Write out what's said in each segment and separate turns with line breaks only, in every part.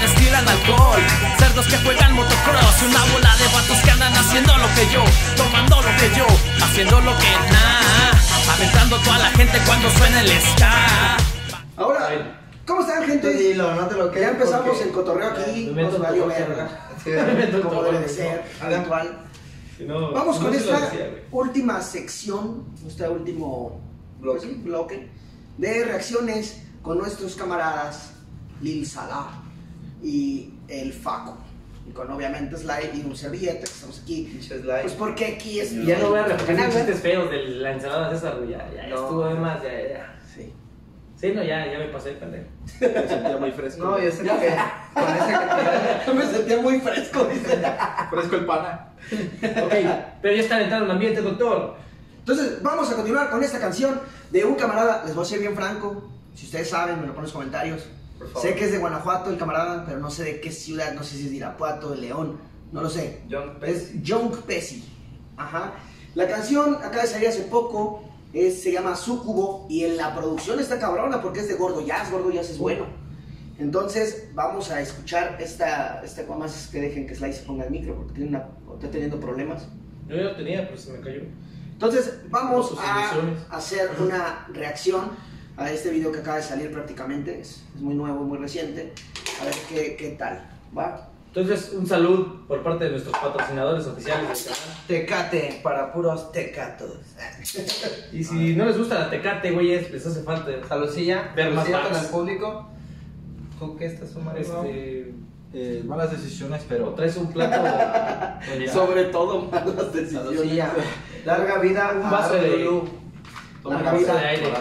destilan alcohol. Cerdos que juegan motocross y una bola de vatos que andan haciendo lo que yo, tomando lo que yo, haciendo lo que nada, aventando toda la gente cuando suena el ska.
Ahora, ¿cómo están, gente?
Dilo, no te lo
Ya
quedes
empezamos
porque-
el cotorreo aquí, nos valió verga, como debe de ser, habitual.
No,
Vamos
no
con esta
decía,
última sección, este último
Bloque.
pues sí, bloque de reacciones con nuestros camaradas Lil Salah y el Faco. Y con obviamente Sly y un servilleta que estamos aquí.
Likes.
Pues porque aquí es
Ya no voy a repetir chistes feos de la ensalada César, güey. Ya, ya,
No.
estuvo de más, ya, ya.
Sí.
Sí, no, ya, ya me pasé el pendejo.
Me sentía muy fresco.
No, yo sé que con cantidad.
Me sentía muy fresco, dice.
Fresco el pana.
Ok, pero ya está entrando en ambiente, doctor.
Entonces, vamos a continuar con esta canción de un camarada. Les voy a ser bien franco. Si ustedes saben, me lo ponen en los comentarios. Sé que es de Guanajuato el camarada, pero no sé de qué ciudad. No sé si es de Irapuato, de León. No lo sé.
John
Es Young Pesci. Ajá. La canción acaba de salir hace poco. Es, se llama Sucubo. Y en la producción está cabrona porque es de Gordo Jazz. Gordo Jazz es bueno. Entonces, vamos a escuchar esta. esta más que dejen que Sly se ponga el micro porque tiene una, está teniendo problemas.
Yo ya lo tenía, pero se me cayó.
Entonces, vamos a hacer una reacción a este video que acaba de salir prácticamente. Es, es muy nuevo, muy reciente. A ver qué, qué tal. ¿Va?
Entonces, un salud por parte de nuestros patrocinadores oficiales del canal.
Tecate para puros tecatos.
Y si no les gusta la tecate, güeyes, les hace falta.
Saludcilla,
Ver más
con el público. ¿Tú qué estás sumando?
Este.
Eh, malas decisiones, pero.
traes un plato.
Sobre todo malas decisiones.
Larga vida,
Un
a
vaso de-
Larga vida.
de aire.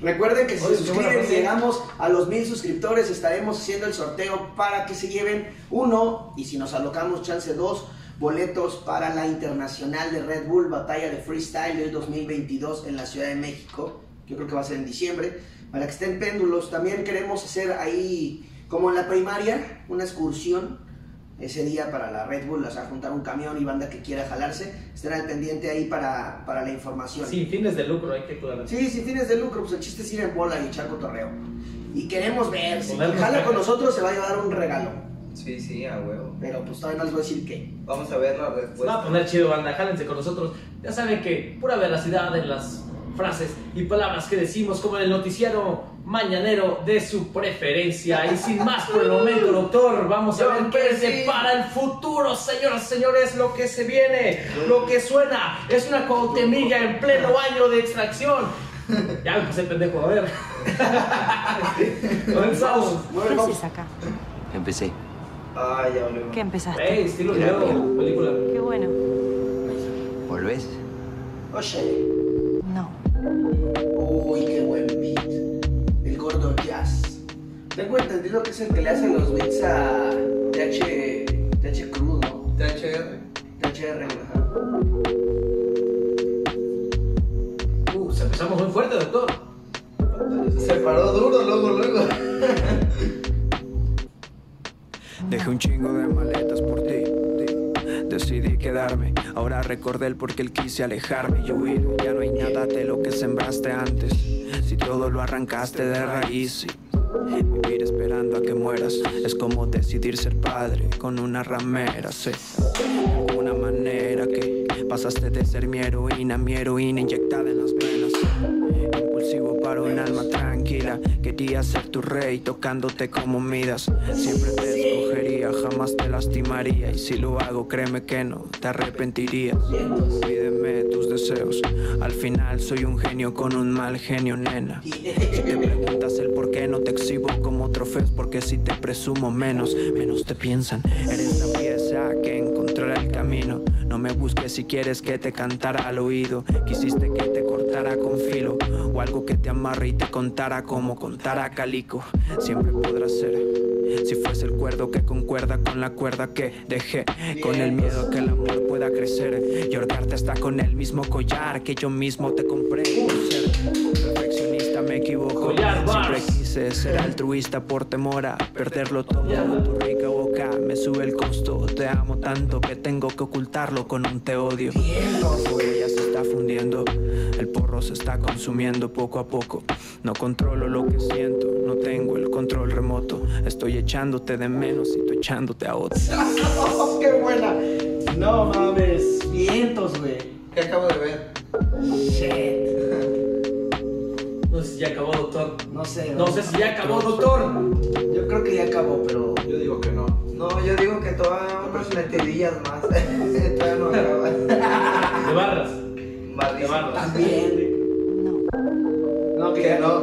Recuerden que si
Oye,
se suscriben y llegamos a los mil suscriptores, estaremos haciendo el sorteo para que se lleven uno y si nos alocamos, chance dos boletos para la internacional de Red Bull Batalla de Freestyle del 2022 en la Ciudad de México. Yo creo que va a ser en diciembre. Para que estén péndulos, también queremos hacer ahí, como en la primaria, una excursión ese día para la Red Bull, o sea, juntar un camión y banda que quiera jalarse. Estén al pendiente ahí para, para la información.
Sin fines de lucro, hay que aclarar.
Sí, sin fines de lucro, pues el chiste es ir en bola y echar cotorreo. Y queremos ver, si jala con nosotros se va a llevar un regalo.
Sí, sí, a huevo.
Pero pues todavía no les voy a decir qué.
Vamos a ver la
Se va a
respuesta.
poner chido, banda. Jálense con nosotros. Ya saben que pura veracidad en las frases y palabras que decimos, como en el noticiero mañanero de su preferencia. Y sin más por el momento, doctor, vamos a ver qué se para el futuro, señoras y señores. Lo que se viene, lo que suena, es una cautemilla en pleno año de extracción. Ya me pasé el pendejo, a ver. Comenzamos.
¿Qué acá?
Empecé.
Ay, ya volvemos.
¿Qué empezaste?
Estilo video, película.
Qué bueno.
¿Volvés?
Oye.
No.
Uy, qué buen beat. El gordo jazz. Tengo entendido que es el que le hace los beats a TH, TH Crudo, ¿no?
THR.
THR, ajá.
Uh, se empezamos muy fuerte, doctor.
Se paró duro luego, luego.
Dejé un chingo de maletas por ti. Decidí quedarme, ahora recordé el por qué él quise alejarme y huir. Ya no hay nada de lo que sembraste antes. Si todo lo arrancaste de raíz. Vivir esperando a que mueras es como decidir ser padre con una ramera, sé. De alguna manera que pasaste de ser mi heroína, mi heroína inyectada en las venas. Impulsivo para un alma tranquila, quería ser tu rey tocándote como Midas. Siempre te jamás te lastimaría. Y si lo hago, créeme que no te arrepentirías. Pídeme tus deseos. Al final soy un genio con un mal genio, nena. Si te preguntas el por qué no te exhibo como trofeos, porque si te presumo menos, menos te piensan. Eres la pieza que encontrará el camino. No me busques si quieres que te cantara al oído. Quisiste que te cortara con filo o algo que te amarre y te contara como contara Calico. Siempre podrás ser. El cuerdo que concuerda con la cuerda que dejé, con el miedo que el amor pueda crecer y ahorcarte hasta con el mismo collar que yo mismo te compré. Por ser perfeccionista me equivoco. Siempre quise ser altruista por temor a perderlo todo. Tu rica boca me sube el costo. Te amo tanto que tengo que ocultarlo con un te odio. Ya se está fundiendo. El porro se está consumiendo poco a poco. No controlo lo que siento. No no tengo el control remoto. Estoy echándote de menos y tú echándote a otro.
Oh, ¡Qué buena! No mames. Vientos, güey.
¿Qué acabo de ver?
Shit.
No sé si ya acabó, doctor.
No sé.
No sé si ya acabó, doctor.
Yo creo que ya acabó, pero.
Yo digo que no.
No, yo digo que todavía unas metidillas más. todavía no acaba.
De barras. Barras.
También. No, que
Que no.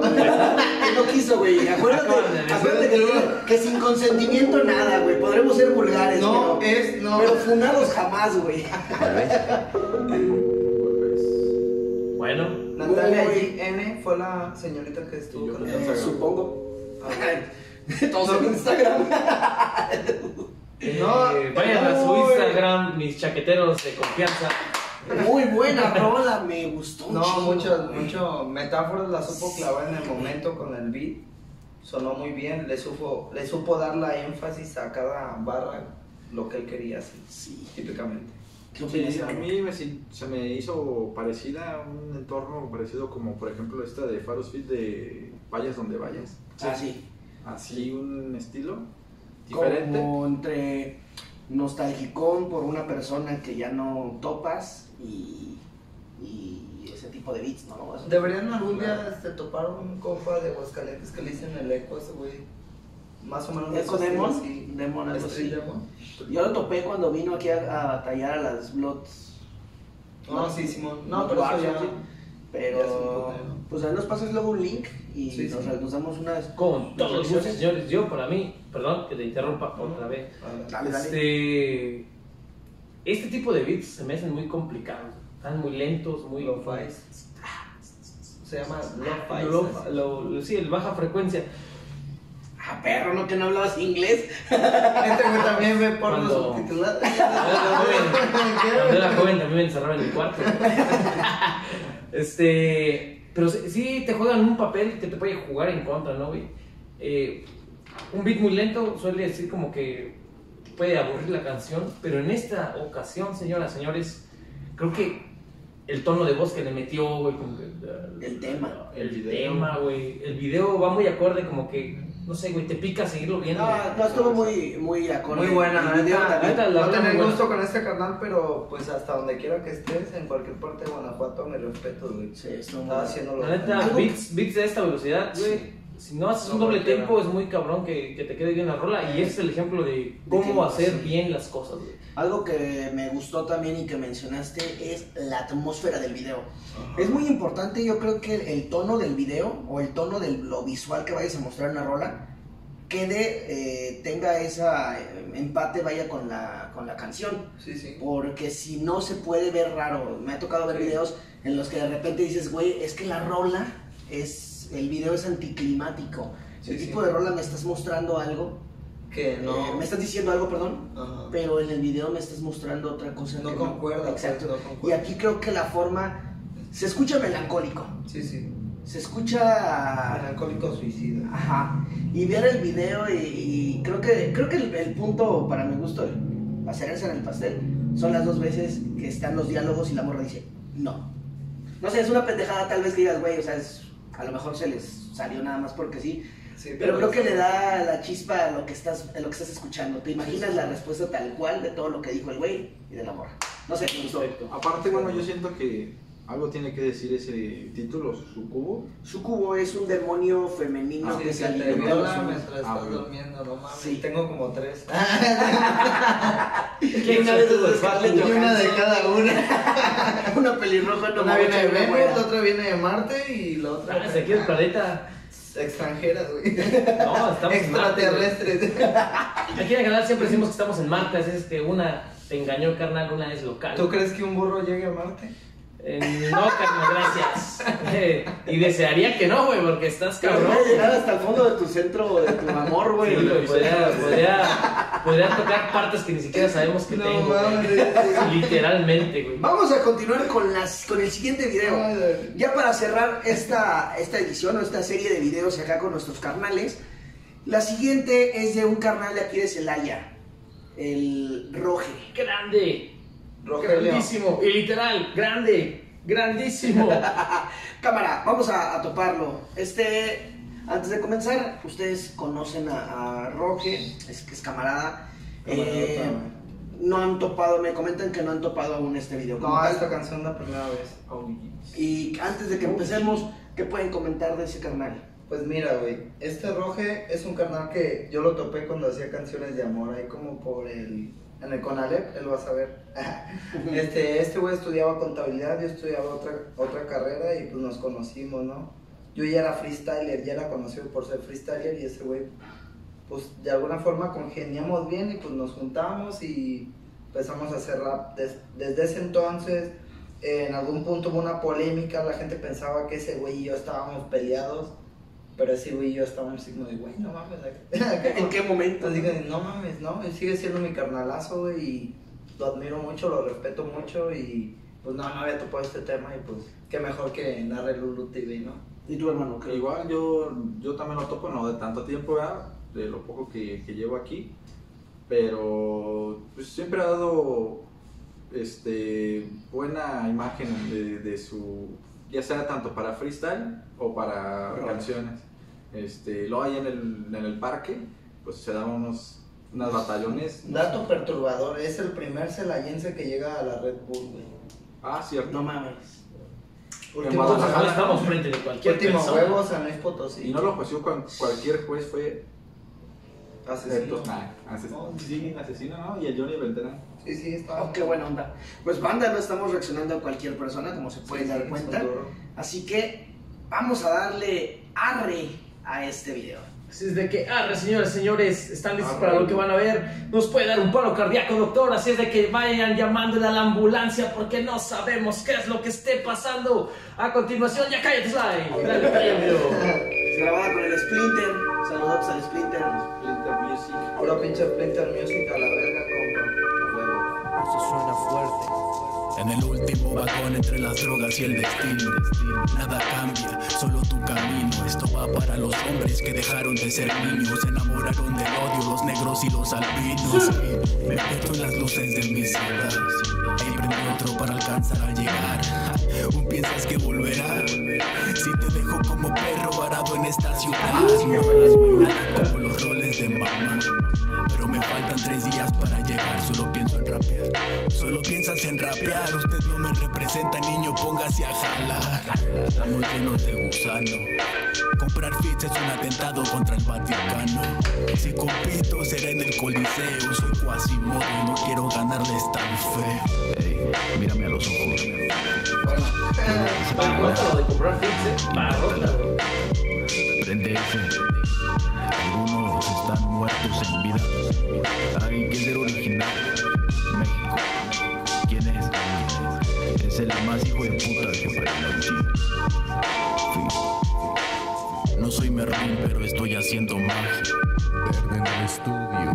No quiso, güey. Acuérdate, acuérdate que, que sin consentimiento nada, güey. Podremos ser vulgares,
No,
pero,
es, no.
pero funados jamás, güey.
Bueno,
Natalia N fue la señorita que estuvo
yo
con nosotros.
Supongo. Todos en Instagram.
No,
eh, vayan a su. Instagram, mis chaqueteros de confianza.
Muy buena rola, me gustó.
No,
chingo,
muchas,
güey.
mucho metáforas la supo clavar en el momento con el beat. Sonó muy bien, le supo, le supo dar la énfasis a cada barra lo que él quería hacer,
Sí.
típicamente.
¿Qué opinas,
Sí, a mí me, sin- se me hizo parecida a un entorno parecido como por ejemplo esta de Faros Fit de Vayas donde vayas.
Ah, sí.
Así un estilo diferente.
Como entre nostalgicón por una persona que ya no topas y, y ese tipo de beats, ¿no? Eso-
Deberían algún día este, topar un compa de Aguascalientes que le dicen el eco a ese güey. Más o menos
¿Eco Demon?
sí.
Demon, algo
Street
así.
Demon.
Yo lo topé cuando vino aquí a, a batallar a las Bloods.
No, sí, Simón. No, pero eso ya.
Pero, pues ahí nos pasas luego un link y
Sí,
nos,
sí.
nos damos unas.
Con todo el gusto,
reflexiones.
señores. Yo, para mí, perdón que te interrumpa otra vez.
Dale, dale.
Este, este tipo de beats se me hacen muy complicados. Están muy lentos, muy.
Lo-fi. Se llama Lo-Fi.
Lo- lo- lo- sí, el baja frecuencia.
Ah, perro, ¿no? Que no hablabas inglés.
Este güey también ve porno
Cuando-
subtitulado.
Cuando era joven también me encerraba en mi cuarto. Este, pero sí, sí te juegan un papel que te puede jugar en contra, ¿no, güey? Eh, un beat muy lento suele decir como que puede aburrir la canción, pero en esta ocasión, señoras, señores, creo que el tono de voz que le metió, güey, como que,
El tema.
el,
El video.
tema, güey, el video va muy acorde, como que, no sé, güey, te pica seguirlo viendo.
No,
güey.
no estuvo muy, muy acorde.
Muy buena, la
El
neta. No tener gusto con este canal, pero pues hasta donde quiera que estés, en cualquier parte de Guanajuato, mi respeto, güey.
Sí,
Estaba haciendo lo
La neta, beats, beats de esta velocidad, güey. Si no haces un
No,
doble
cualquiera.
tempo, es muy cabrón que, que te quede bien la rola. Y ese es el ejemplo de cómo
no,
hacer
sí.
bien las cosas, güey.
Algo que me gustó también y que mencionaste es la atmósfera del video. Es muy importante, yo creo que el, el tono del video o el tono de lo visual que vayas a mostrar en la rola quede, eh, tenga esa eh, empate, vaya con la, con la canción.
Sí, sí.
Porque si no se puede ver raro. Me ha tocado ver videos en los que de repente dices, güey, es que la rola es. El video es anticlimático.
Sí,
el
sí.
tipo de rola me estás mostrando algo.
Que no.
eh, me estás diciendo algo, perdón.
Ajá.
Pero en el video me estás mostrando otra cosa.
No
que
concuerda,
Exacto.
pues, no
y
concuerda.
aquí creo que la forma. Se escucha melancólico.
Sí, sí.
Se escucha.
Alcohólico suicida.
Ajá. Y ver el video y, y creo que creo que el, el punto para mi gusto, la cereza en el pastel, son las dos veces que están los diálogos y la morra dice, no. No sé, es una pendejada tal vez que digas, güey, o sea, es- a lo mejor se les salió nada más porque sí,
Sí,
pero creo que le da la chispa a lo que estás, a lo que estás escuchando. Te imaginas
Sí, sí.
la respuesta tal cual de todo lo que dijo el güey y de la morra. No sé, me gustó.
Aparte, bueno, yo siento que algo tiene que decir ese título, su cubo.
Sucubo es un demonio femenino
Ah,
que
sí,
se alimenta
mientras
Ah,
estás durmiendo, no mames.
Sí.
Tengo como tres.
¿Quién
una
sabe
de? Scarlett
una cada una.
Una pelirroja no
Una viene de Venus, la otra viene de Marte y la otra
Ah, de aquí del planeta.
extranjeras, güey.
No, estamos en Marte. Aquí en el canal siempre decimos que estamos en Marte, así es que una te engañó, carnal, una es local.
¿Tú crees que un burro llegue a Marte?
Eh, no, carnal, gracias. Eh, y desearía que no, güey, porque estás cabrón.
voy a llegar hasta el fondo de tu centro, de tu amor,
Sí,
güey.
güey, podría, podría, podría tocar partes que ni siquiera sabemos que tengo. güey.
mames.
Literalmente, güey.
Vamos a continuar con, las, con el siguiente video. Ya para cerrar esta, esta edición o esta serie de videos acá con nuestros carnales, la siguiente es de un carnal de aquí de Celaya, el Roge.
Grande,
Rogelio.
grandísimo, y literal, grande, grandísimo.
Cámara, vamos a, a toparlo. Este, Antes de comenzar, ustedes conocen a, a Roge, es que es camarada. Eh,
Camarada,
no han topado, me comentan que no han topado aún este video.
No,
tal.
esta canción la primera vez.
Y antes de que empecemos, ¿qué pueden comentar de ese carnal?
Pues mira, güey, este Roge es un carnal que yo lo topé cuando hacía canciones de amor, ahí como por el... En el Conalep, él va a saber. este este güey estudiaba contabilidad, yo estudiaba otra, otra carrera y pues nos conocimos, ¿no? Yo ya era freestyler, ya era conocido por ser freestyler y ese güey, pues de alguna forma congeniamos bien y pues nos juntamos y empezamos a hacer rap. Des- desde ese entonces, en algún punto hubo una polémica, la gente pensaba que ese güey y yo estábamos peleados. Pero ese güey y yo estábamos así como de, güey, no mames.
¿En qué momento?
Entonces dije, no mames, no, él sigue siendo mi carnalazo, güey, y lo admiro mucho, lo respeto mucho, y pues no, no había topado este tema, y pues qué mejor que narre Lulu TV, ¿no?
¿Y tu hermano? qué?
Igual yo, yo también lo topo, no de tanto tiempo, ¿verdad? de lo poco que, que llevo aquí, pero pues, siempre ha dado este, buena imagen de, de su, ya sea tanto para freestyle o para
Rock.
canciones. Este, luego ahí en el, en el parque, pues se daban unos, unas batallones.
Dato perturbador, es el primer celayense que llega a la Red Bull, güey.
Ah, cierto.
No mames.
Último,
estamos frente de cualquier
último
persona.
huevo, San Luis Potosí.
Y no lo jueció cual- cualquier juez, fue
Asesino.
Nah, asesino, sí, asesino, ¿no? Y el Johnny Beltrán.
Sí, sí, está.
Oh, qué buena onda. Pues banda, no estamos reaccionando a cualquier persona, como se pueden
Sí,
dar
sí,
cuenta. Así que vamos a darle arre a este video.
Así es de que, ah, señores, señores, están listos
Ah,
para lo que van a ver. Nos puede dar un paro cardíaco, doctor. Así es de que vayan llamándole a la ambulancia porque no sabemos qué es lo que esté pasando. A continuación, ya cállate, Sly.
Grabada con el Splinter. Saludos al Splinter.
Music.
Puro pinche Splinter Music a la verga, compa.
Eso suena fuerte.
En el último vagón entre las drogas y el destino. Nada cambia, solo tu camino. Esto va para los hombres que dejaron de ser niños. Se enamoraron del odio, los negros y los albinos. Me meto en las luces de mi ciudad. Ahí prendí otro para alcanzar a llegar. ¿Un piensas que volverá? Si te dejo como perro varado en esta ciudad. Es nada como los roles. Pero me faltan tres días para llegar, solo pienso en rapear. Solo piensas en rapear, usted no me representa, niño, póngase a jalar. Estamos llenos de gusano. Comprar fits es un atentado contra el Vaticano. Si compito será en el Coliseo, soy Quasimodo y no quiero ganarles tan fe. Ey, mírame a los ojos.
Lo de comprar fix,
Algunos están muertos en vida. Hay que ser original. México. ¿Quién es? Es el más hijo de puta que para Fin. No soy Merlín, pero estoy haciendo magia. En el estudio.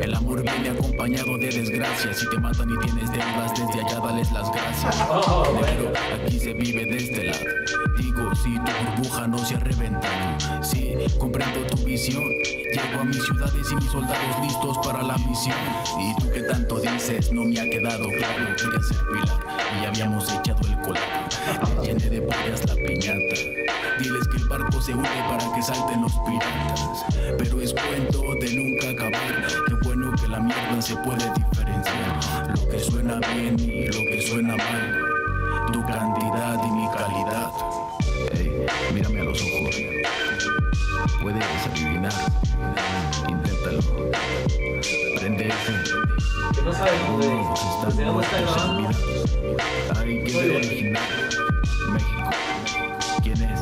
El amor viene acompañado de desgracias. Si te matan y tienes deudas, desde allá dales las gracias.
Oh,
Pero aquí se vive de este lado. Si tu burbuja no se ha reventado. Sí, comprendo tu visión. Llego a mis ciudades y mis soldados listos para la misión. Y tú que tanto dices, no me ha quedado claro. Quería ser pilar y habíamos echado el colado. Llené de pollas la piñata. Diles que el barco se hunde para que salten los piratas. Pero es cuento de nunca acabar. Qué bueno que la mierda se puede diferenciar. Lo que suena bien y lo que suena mal. Tu cantidad y mi los ojos. Puedes adivinar. Inténtalo. Prende ese.
Que no sabes dónde. Dónde está.
Hay que
bien.
original. México. ¿Quién es?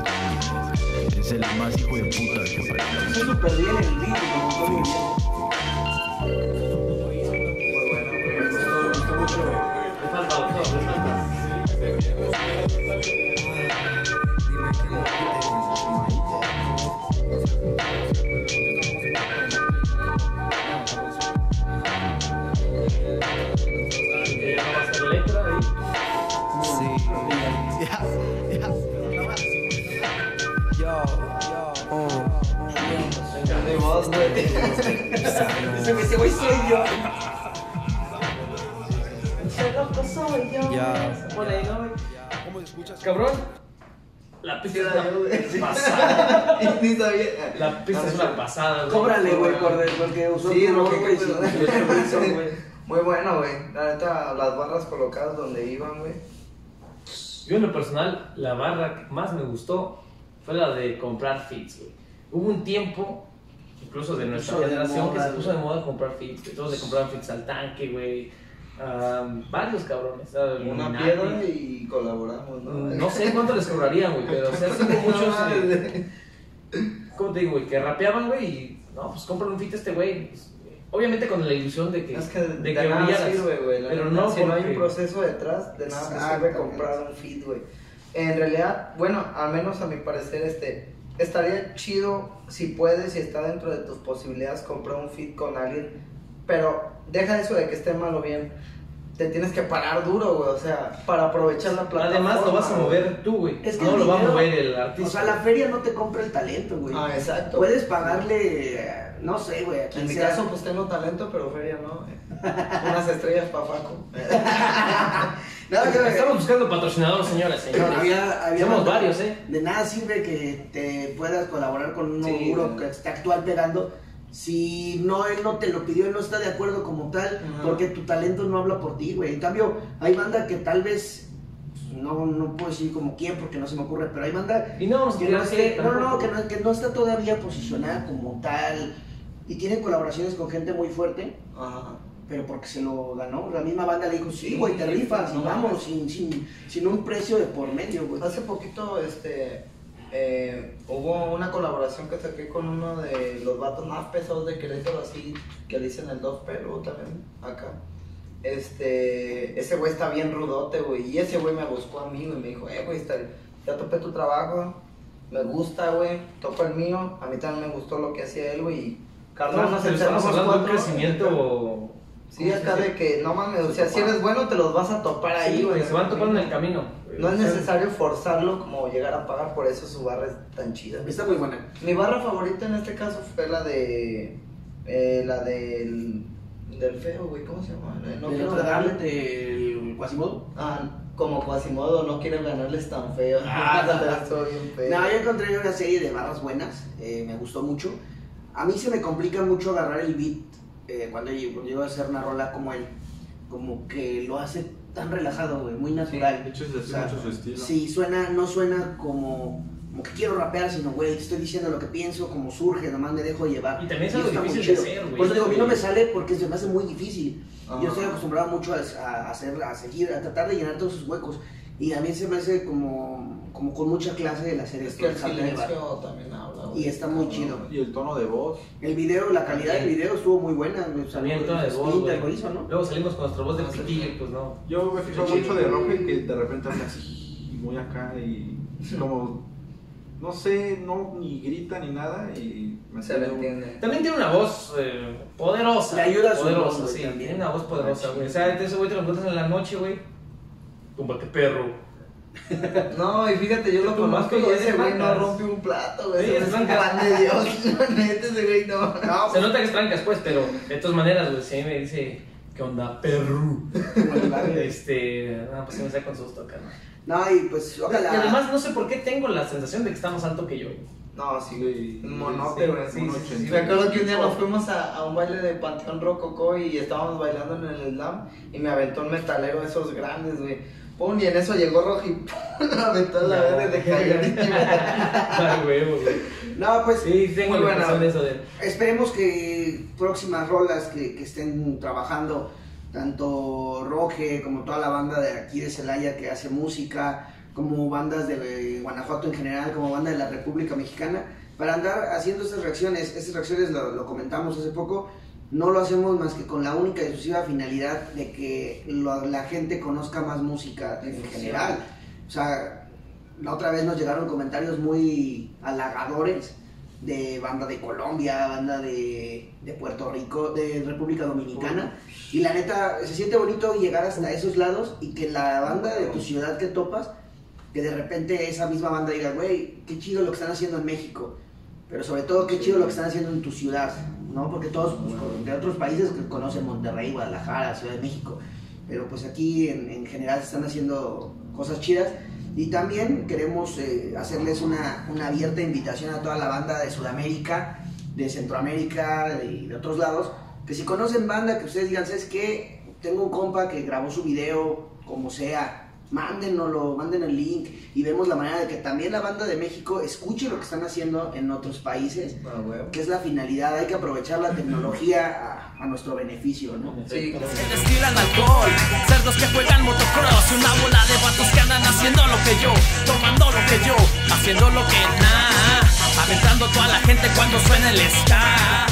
Es el más hijo de puta que
Está
apareció.
súper bien el video,
Voz, güey.
Ese güey- soy yo.
Ese loco soy yo.
Ya.
Se pone ahí, ¿no, güey? Cabrón. La pista es una pasada. La pista es una pasada, güey.
Cóbrale, güey, por porque usó
Sí,
güey.
Muy bueno, güey. La neta, las barras colocadas donde iban, güey.
Yo en lo personal, la barra que más me gustó fue la de comprar fits, güey. Hubo un tiempo, incluso de nuestra
de
generación, que se puso de moda comprar fits. Todos le compraban fits al tanque, güey. Am, varios cabrones. ah,
Una piedra y colaboramos, ¿no?
No sé cuánto les cobrarían, güey, pero o sea, sí muchos. eh, ¿Cómo te digo, güey? Que rapeaban, güey, y no, pues compran un fit a este güey. pues, obviamente con la ilusión de que,
Es que
de
de,
que
nada
brillaras.
sirve, güey.
Pero no
si no hay un proceso detrás, de nada te sirve comprar un feed, güey. En realidad, bueno, al menos a mi parecer, este, estaría chido si puedes, si está dentro de tus posibilidades, comprar un feed con alguien. Pero deja eso de que esté mal o bien. Te tienes que parar duro, güey. O sea, para aprovechar la plataforma.
Además lo vas a mover tú, güey.
Es que
no lo va a mover el artista.
O sea, la feria no te compra el talento, güey.
Ah, exacto.
Puedes pagarle, eh, no sé, güey,
En mi caso, pues tengo talento, pero feria no. Unas estrellas para Faco.
Que-
Estamos buscando patrocinadores, señores, señores.
Había- había
Somos varios, ¿eh?
De nada sirve que te puedas colaborar con un
Sí, güey.
que está actual pegando si no él no te lo pidió, él no está de acuerdo como tal,
Ajá.
porque tu talento no habla por ti, güey. En cambio, hay banda que tal vez no, no puedo decir como quién porque no se me ocurre, pero hay banda
Y no
que no, esté- no, no, que no, que no está todavía posicionada como tal y tiene colaboraciones con gente muy fuerte.
Ajá.
Pero porque se lo ganó, la misma banda le dijo, sí, güey, te rifas,
no
vamos, sin, sin, sin un precio de por medio, güey.
Hace poquito, este, eh, hubo una colaboración que saqué con uno de los vatos más pesados de Querétaro, así, que le dicen el 2 pero también, acá. Este, ese güey está bien rudote, güey, y ese güey me buscó a mí, güey, y me dijo, eh, güey, está- ya topé tu trabajo, me gusta, güey, topa el mío, a mí también me gustó lo que hacía él, güey, y carnal,
Estamos,
nos
estamos
encerramos
hablando de un
cuatro,
crecimiento.
Sí, acá de que, no mames, o sea, si eres bueno te los vas a topar ahí,
Sí,
güey.
se van topando en el camino.
No es necesario forzarlo como llegar a pagar, por eso su barra es tan chida.
Está muy buena.
Mi barra favorita en este caso fue la de. eh, la del. del feo, güey, ¿cómo se llama? No
¿De
quiero ganarle.
del Quasimodo?
Ah, como Quasimodo, no quieren ganarles tan feo.
Ah.
Estuvo bien feo.
No, yo encontré una serie de barras buenas, eh, me gustó mucho. A mí se me complica mucho agarrar el beat eh, cuando llego, llego a hacer una rola como él. Como que lo hace tan relajado, güey, muy natural.
De hecho, es
sea,
mucho su estilo.
Sí, suena, no suena como, como que quiero rapear, sino, güey, estoy diciendo lo que pienso, como surge, nomás me dejo llevar.
Y también es algo difícil de hacer, güey.
Por eso digo, a mí no me sale porque se me hace muy difícil.
Ajá.
Yo estoy acostumbrado mucho a, a hacer, a seguir, a tratar de llenar todos esos huecos. Y a mí se me hace como, como con mucha clase el hacer
Es
esto.
que el silencio también.
Y está muy chido.
Y el tono de voz.
El video, la calidad del video estuvo muy buena.
También el tono de voz,
Splinter
güey.
lo hizo, ¿no?
Luego salimos con nuestra voz de
Ah,
pitillo y pues no.
Yo me fijo mucho de Roge que de repente habla así, muy acá y como, no sé, no ni grita ni nada y me
Se entiende.
También tiene una voz eh, poderosa.
Le ayuda a su
poderosa,
voz,
sí.
también.
Tiene una voz poderosa, güey. O sea, ese güey te lo encuentras en la noche, güey. Túmbate, perro.
No, y fíjate, yo lo conozco y
más que
ese güey no rompe un plato, güey.
Sí, es trancas.
de Dios. Neta, ese güey no.
No,
Se nota que es trancas, pues, pero de todas maneras, güey, si a mí me dice, ¿qué onda, perro? Este, no, pues sí me saca con susto acá, ¿no?
no, y pues
Y
ojalá.
además, no sé por qué tengo la sensación de que está más alto que yo.
No, sí,
Sí,
Un monote,
sí,
güey. Sí. Me acuerdo que un día nos fuimos a, a un baile de Panteón Rococó y estábamos bailando en el slam y me aventó un metalero de esos grandes, güey. Pum, y en eso llegó Roji, pum, aventó la verde de.
No, pues
Sí, tengo
Muy buena,
impresión de eso de...
Esperemos que próximas rolas que, que estén trabajando, tanto Roge como toda la banda de aquí de Celaya que hace música, como bandas de Guanajuato en general, como banda de la República Mexicana, para andar haciendo estas reacciones. Estas reacciones lo, lo comentamos hace poco, no lo hacemos más que con la única y exclusiva finalidad de que lo- la gente conozca más música en general. O sea, la otra vez nos llegaron comentarios muy halagadores de banda de Colombia, banda de, de Puerto Rico, de República Dominicana. Y la neta, se siente bonito llegar hasta esos lados y que la banda de tu ciudad que topas, que de repente esa misma banda diga, güey, qué chido lo que están haciendo en México. Pero sobre todo, qué chido lo que están haciendo en tu ciudad, ¿no? Porque todos pues, de otros países que conocen Monterrey, Guadalajara, Ciudad de México. Pero pues aquí en, en general se están haciendo cosas chidas. Y también queremos eh, hacerles una, una abierta invitación a toda la banda de Sudamérica, de Centroamérica y de, otros lados, que si conocen banda, que ustedes digan, ¿sabes qué? Tengo un compa que grabó su video, como sea, mándenoslo, manden el link y vemos la manera de que también la banda de México escuche lo que están haciendo en otros países,
Ah, huevo.
que es la finalidad, hay que aprovechar la tecnología a, a nuestro beneficio, ¿no?
Sí,
que destilan alcohol, cerdos que juegan motocross y una bola de vatos que andan haciendo lo que yo, tomando lo que yo, haciendo lo que nada, aventando toda la gente cuando suena el ska.